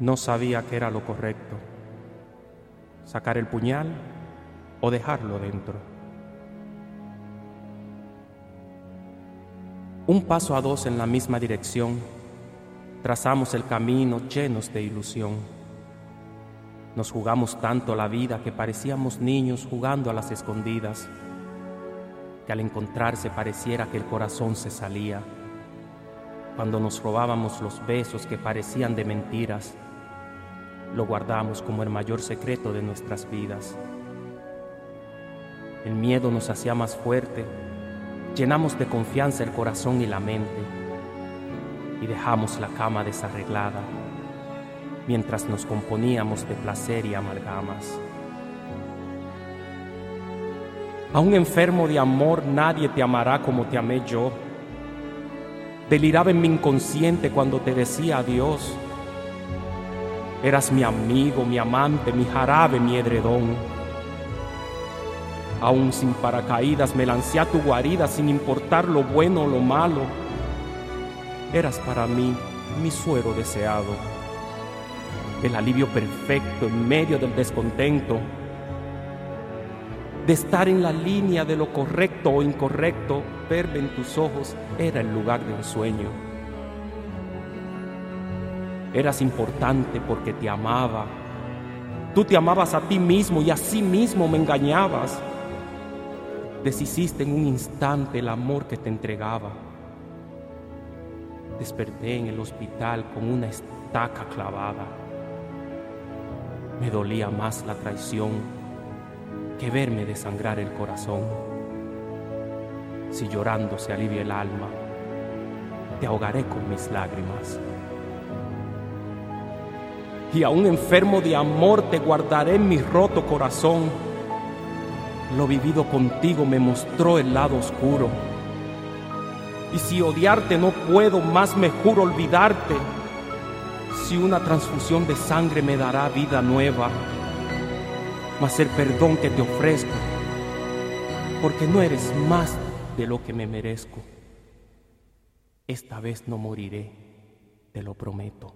No sabía qué era lo correcto, sacar el puñal o dejarlo dentro. Un paso a dos en la misma dirección, trazamos el camino llenos de ilusión. Nos jugamos tanto la vida que parecíamos niños jugando a las escondidas, que al encontrarse pareciera que el corazón se salía. Cuando nos robábamos los besos que parecían de mentiras, lo guardamos como el mayor secreto de nuestras vidas. El miedo nos hacía más fuerte, llenamos de confianza el corazón y la mente y dejamos la cama desarreglada mientras nos componíamos de placer y amalgamas. A un enfermo de amor nadie te amará como te amé yo. Deliraba en mi inconsciente cuando te decía adiós. Eras mi amigo, mi amante, mi jarabe, mi edredón. Aún sin paracaídas me lancé a tu guarida sin importar lo bueno o lo malo. Eras para mí mi suero deseado, el alivio perfecto en medio del descontento de estar en la línea de lo correcto o incorrecto, verme en tus ojos era el lugar de un sueño. Eras importante porque te amaba. Tú te amabas a ti mismo y a sí mismo me engañabas. Deshiciste en un instante el amor que te entregaba. Desperté en el hospital con una estaca clavada. Me dolía más la traición que verme desangrar el corazón. Si llorando se alivia el alma, te ahogaré con mis lágrimas. Y a un enfermo de amor te guardaré en mi roto corazón. Lo vivido contigo me mostró el lado oscuro. Y si odiarte no puedo, más me juro olvidarte. Si una transfusión de sangre me dará vida nueva mas el perdón que te ofrezco, porque no eres más de lo que me merezco. Esta vez no moriré, te lo prometo.